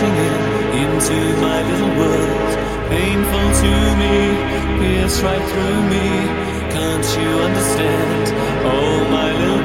crashing in into my little world. Painful to me, pierce right through me. Can't you understand? Oh, my little.